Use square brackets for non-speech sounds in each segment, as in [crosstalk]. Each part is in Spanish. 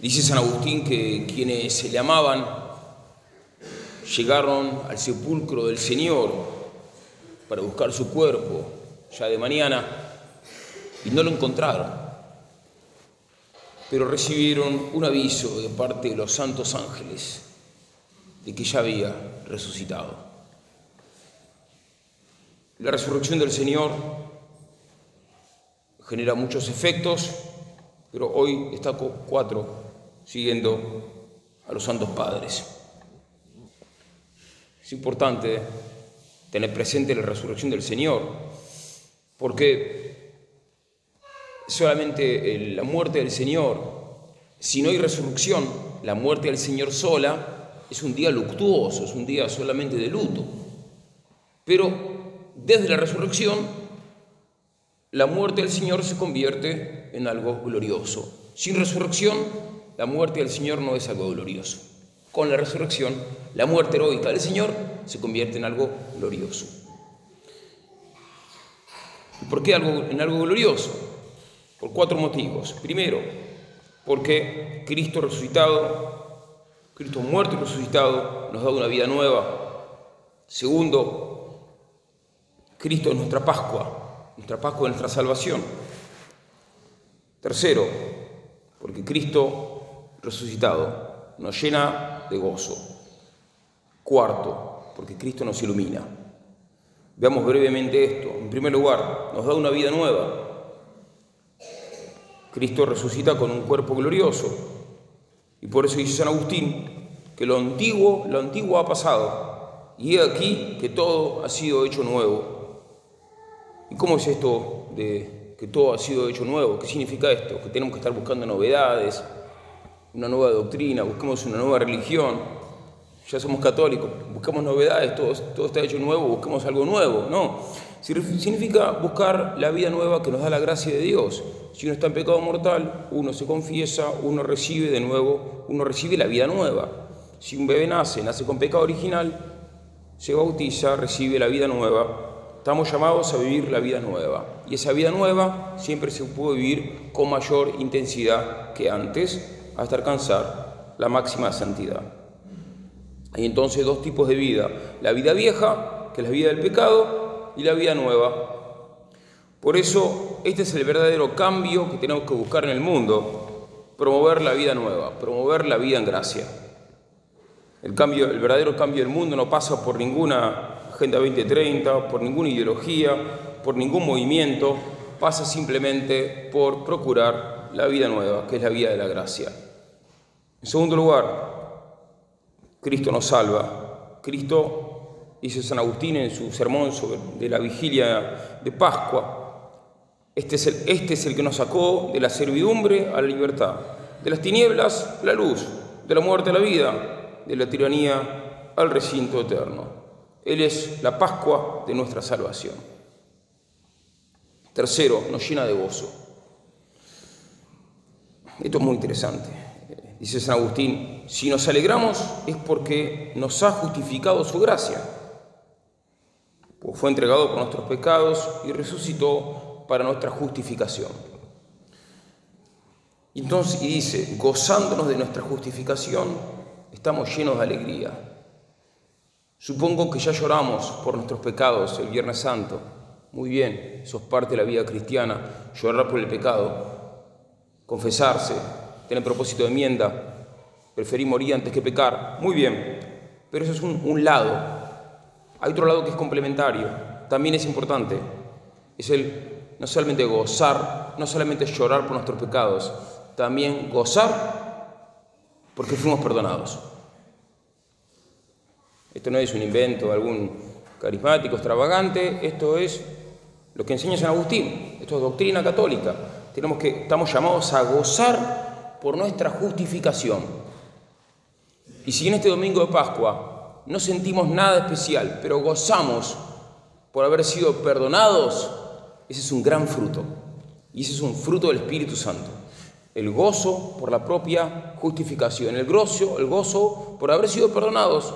Dice San Agustín que quienes se le amaban llegaron al sepulcro del Señor para buscar su cuerpo ya de mañana y no lo encontraron, pero recibieron un aviso de parte de los santos ángeles de que ya había resucitado. La resurrección del Señor genera muchos efectos, pero hoy destaco cuatro siguiendo a los santos padres. Es importante tener presente la resurrección del Señor, porque solamente la muerte del Señor, si no hay resurrección, la muerte del Señor sola es un día luctuoso, es un día solamente de luto. Pero desde la resurrección, la muerte del Señor se convierte en algo glorioso. Sin resurrección, la muerte del Señor no es algo glorioso. Con la resurrección, la muerte heroica del Señor se convierte en algo glorioso. ¿Y por qué algo, en algo glorioso? Por cuatro motivos. Primero, porque Cristo resucitado, Cristo muerto y resucitado, nos da una vida nueva. Segundo, Cristo es nuestra Pascua, nuestra Pascua es nuestra salvación. Tercero, porque Cristo resucitado nos llena de gozo. Cuarto, porque Cristo nos ilumina. Veamos brevemente esto. En primer lugar, nos da una vida nueva. Cristo resucita con un cuerpo glorioso. Y por eso dice San Agustín que lo antiguo, lo antiguo ha pasado. Y he aquí que todo ha sido hecho nuevo. ¿Y cómo es esto de que todo ha sido hecho nuevo? ¿Qué significa esto? Que tenemos que estar buscando novedades, una nueva doctrina, busquemos una nueva religión. Ya somos católicos, buscamos novedades, todo, todo está hecho nuevo, busquemos algo nuevo. No, significa buscar la vida nueva que nos da la gracia de Dios. Si uno está en pecado mortal, uno se confiesa, uno recibe de nuevo, uno recibe la vida nueva. Si un bebé nace, nace con pecado original, se bautiza, recibe la vida nueva. Estamos llamados a vivir la vida nueva. Y esa vida nueva siempre se puede vivir con mayor intensidad que antes hasta alcanzar la máxima santidad. Hay entonces dos tipos de vida, la vida vieja, que es la vida del pecado, y la vida nueva. Por eso, este es el verdadero cambio que tenemos que buscar en el mundo, promover la vida nueva, promover la vida en gracia. El, cambio, el verdadero cambio del mundo no pasa por ninguna Agenda 2030, por ninguna ideología, por ningún movimiento, pasa simplemente por procurar la vida nueva, que es la vida de la gracia. En segundo lugar, Cristo nos salva. Cristo, dice San Agustín en su sermón sobre de la vigilia de Pascua, este es, el, este es el que nos sacó de la servidumbre a la libertad, de las tinieblas a la luz, de la muerte a la vida, de la tiranía al recinto eterno. Él es la Pascua de nuestra salvación. Tercero, nos llena de gozo. Esto es muy interesante. Dice San Agustín, si nos alegramos es porque nos ha justificado su gracia, pues fue entregado por nuestros pecados y resucitó para nuestra justificación. Entonces, y dice, gozándonos de nuestra justificación, estamos llenos de alegría. Supongo que ya lloramos por nuestros pecados el Viernes Santo. Muy bien, eso es parte de la vida cristiana, llorar por el pecado, confesarse, tiene propósito de enmienda, preferí morir antes que pecar. Muy bien, pero eso es un, lado. Hay otro lado que es complementario, también es importante. Es el no solamente gozar, no solamente llorar por nuestros pecados, también gozar porque fuimos perdonados. Esto no es un invento de algún carismático extravagante, esto es lo que enseña San Agustín, esto es doctrina católica. Tenemos que, estamos llamados a gozar por nuestra justificación. Y si en este domingo de Pascua no sentimos nada especial, pero gozamos por haber sido perdonados, ese es un gran fruto. Y ese es un fruto del Espíritu Santo. El gozo por la propia justificación, el gozo, el gozo por haber sido perdonados.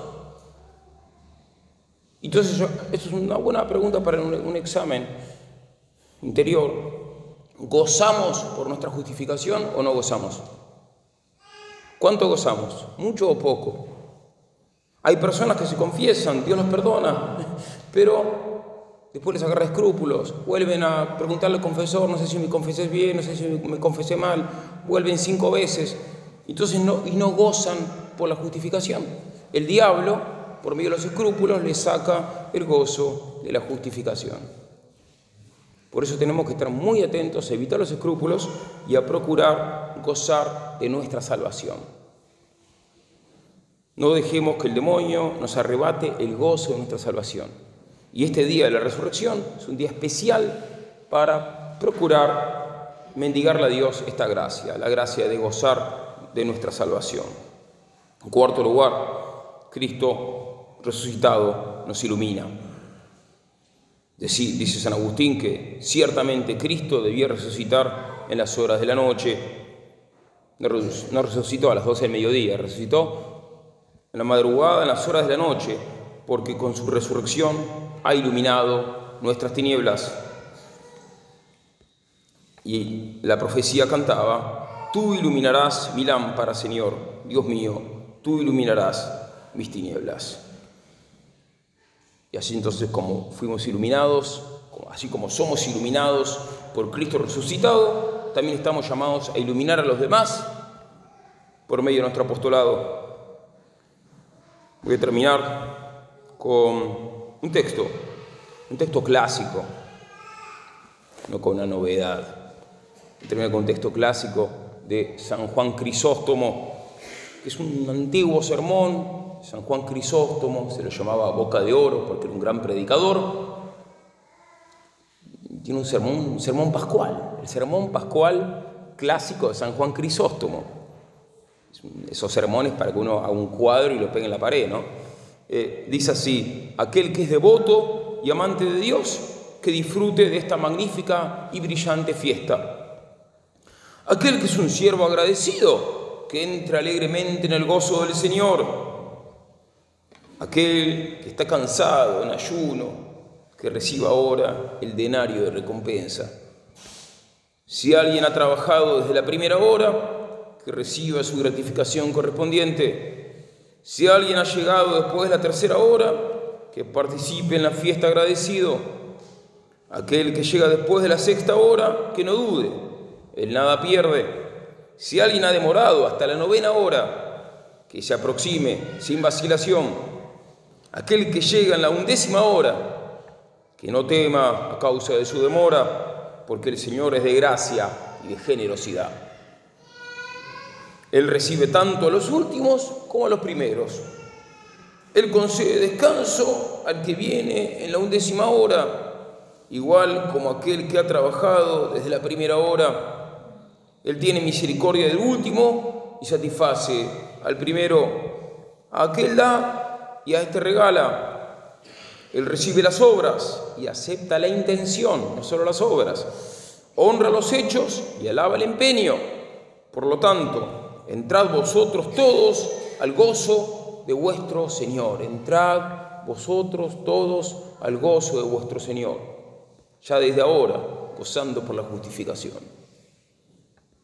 Entonces, esto es una buena pregunta para un examen interior. ¿Gozamos por nuestra justificación o no gozamos? ¿Cuánto gozamos? ¿Mucho o poco? Hay personas que se confiesan, Dios los perdona, [laughs] pero después les agarra escrúpulos, vuelven a preguntarle al confesor, no sé si me confesé bien, no sé si me confesé mal, vuelven cinco veces, entonces no, y no gozan por la justificación. El diablo, por medio de los escrúpulos, le saca el gozo de la justificación. Por eso tenemos que estar muy atentos a evitar los escrúpulos y a procurar gozar de nuestra salvación. No dejemos que el demonio nos arrebate el gozo de nuestra salvación. Y este día de la resurrección es un día especial para procurar mendigarle a Dios esta gracia, la gracia de gozar de nuestra salvación. En cuarto lugar, Cristo resucitado nos ilumina. Dice San Agustín que ciertamente Cristo debía resucitar en las horas de la noche. No resucitó a las 12 del mediodía, resucitó en la madrugada, en las horas de la noche, porque con su resurrección ha iluminado nuestras tinieblas. Y la profecía cantaba, tú iluminarás mi lámpara, Señor, Dios mío, tú iluminarás mis tinieblas. Y así entonces como fuimos iluminados, así como somos iluminados por Cristo resucitado, también estamos llamados a iluminar a los demás por medio de nuestro apostolado. Voy a terminar con un texto, un texto clásico, no con una novedad. Voy a terminar con un texto clásico de San Juan Crisóstomo, que es un antiguo sermón. San Juan Crisóstomo se lo llamaba Boca de Oro porque era un gran predicador. Tiene un sermón, un sermón pascual, el sermón pascual clásico de San Juan Crisóstomo esos sermones para que uno haga un cuadro y lo pegue en la pared, ¿no? Eh, dice así, aquel que es devoto y amante de Dios, que disfrute de esta magnífica y brillante fiesta. Aquel que es un siervo agradecido, que entre alegremente en el gozo del Señor. Aquel que está cansado en ayuno, que reciba ahora el denario de recompensa. Si alguien ha trabajado desde la primera hora, que reciba su gratificación correspondiente. Si alguien ha llegado después de la tercera hora, que participe en la fiesta agradecido. Aquel que llega después de la sexta hora, que no dude, él nada pierde. Si alguien ha demorado hasta la novena hora, que se aproxime sin vacilación. Aquel que llega en la undécima hora, que no tema a causa de su demora, porque el Señor es de gracia y de generosidad. Él recibe tanto a los últimos como a los primeros. Él concede descanso al que viene en la undécima hora, igual como aquel que ha trabajado desde la primera hora. Él tiene misericordia del último y satisface al primero. A aquel da y a este regala. Él recibe las obras y acepta la intención, no solo las obras. Honra los hechos y alaba el empeño. Por lo tanto, entrad vosotros todos al gozo de vuestro Señor. Entrad vosotros todos al gozo de vuestro Señor, ya desde ahora, gozando por la justificación.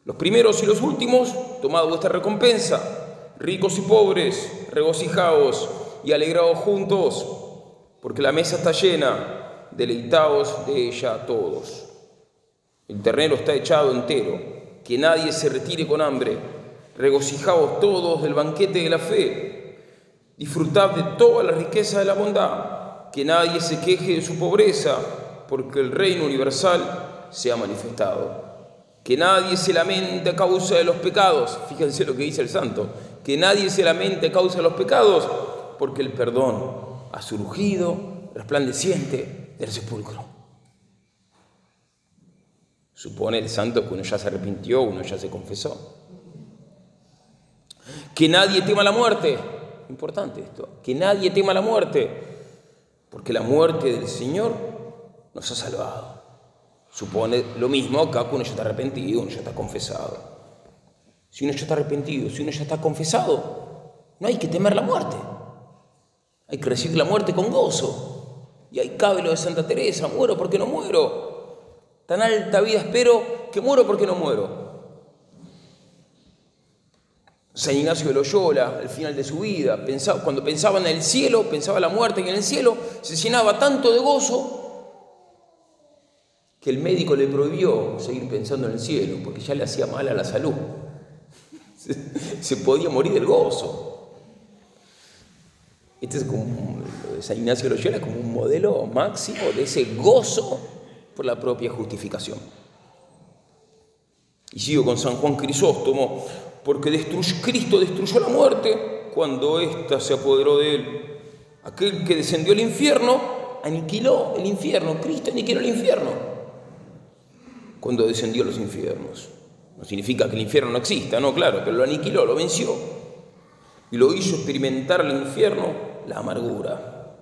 Los primeros y los últimos, tomad vuestra recompensa, ricos y pobres, regocijaos y alegraos juntos, porque la mesa está llena, deleitaos de ella todos. El ternero está echado entero, que nadie se retire con hambre. Regocijaos todos del banquete de la fe, disfrutad de toda la riqueza de la bondad, que nadie se queje de su pobreza, porque el reino universal se ha manifestado. Que nadie se lamente a causa de los pecados, fíjense lo que dice el santo, que nadie se lamente a causa de los pecados, porque el perdón ha surgido resplandeciente del sepulcro. Supone el santo que uno ya se arrepintió, uno ya se confesó. Que nadie tema la muerte. Importante esto. Que nadie tema la muerte. Porque la muerte del Señor nos ha salvado. Supone lo mismo acá que uno ya está arrepentido, uno ya está confesado. Si uno ya está arrepentido, si uno ya está confesado, no hay que temer la muerte. Hay que recibir la muerte con gozo. Y ahí cabe lo de Santa Teresa, muero porque no muero. Tan alta vida espero que muero porque no muero. San Ignacio de Loyola, al final de su vida, pensaba, cuando pensaba en el cielo, pensaba en la muerte y en el cielo, se llenaba tanto de gozo que el médico le prohibió seguir pensando en el cielo, porque ya le hacía mal a la salud. [laughs] Se, podía morir del gozo. Este es como, San Ignacio Loyola como un modelo máximo de ese gozo por la propia justificación. Y sigo con San Juan Crisóstomo, porque Cristo destruyó la muerte cuando ésta se apoderó de él. Aquel que descendió al infierno aniquiló el infierno, Cristo aniquiló el infierno cuando descendió a los infiernos. No significa que el infierno no exista, no, claro, pero lo aniquiló, lo venció. Y lo hizo experimentar al infierno la amargura.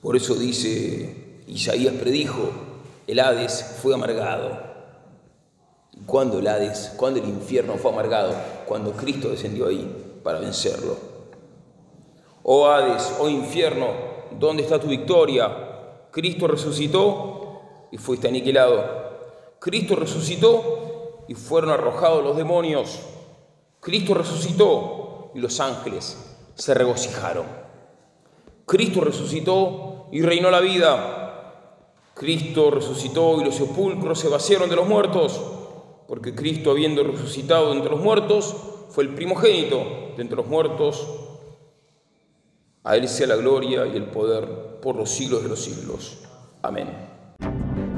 Por eso dice, Isaías predijo, el Hades fue amargado. ¿Cuándo el Hades, cuándo el infierno fue amargado? Cuando Cristo descendió ahí para vencerlo. Oh Hades, oh infierno, ¿dónde está tu victoria? Cristo resucitó y fuiste aniquilado. Cristo resucitó y fueron arrojados los demonios. Cristo resucitó y los ángeles se regocijaron. Cristo resucitó y reinó la vida. Cristo resucitó y los sepulcros se vaciaron de los muertos, porque Cristo, habiendo resucitado entre los muertos, fue el primogénito de entre los muertos. A Él sea la gloria y el poder por los siglos de los siglos. Amén.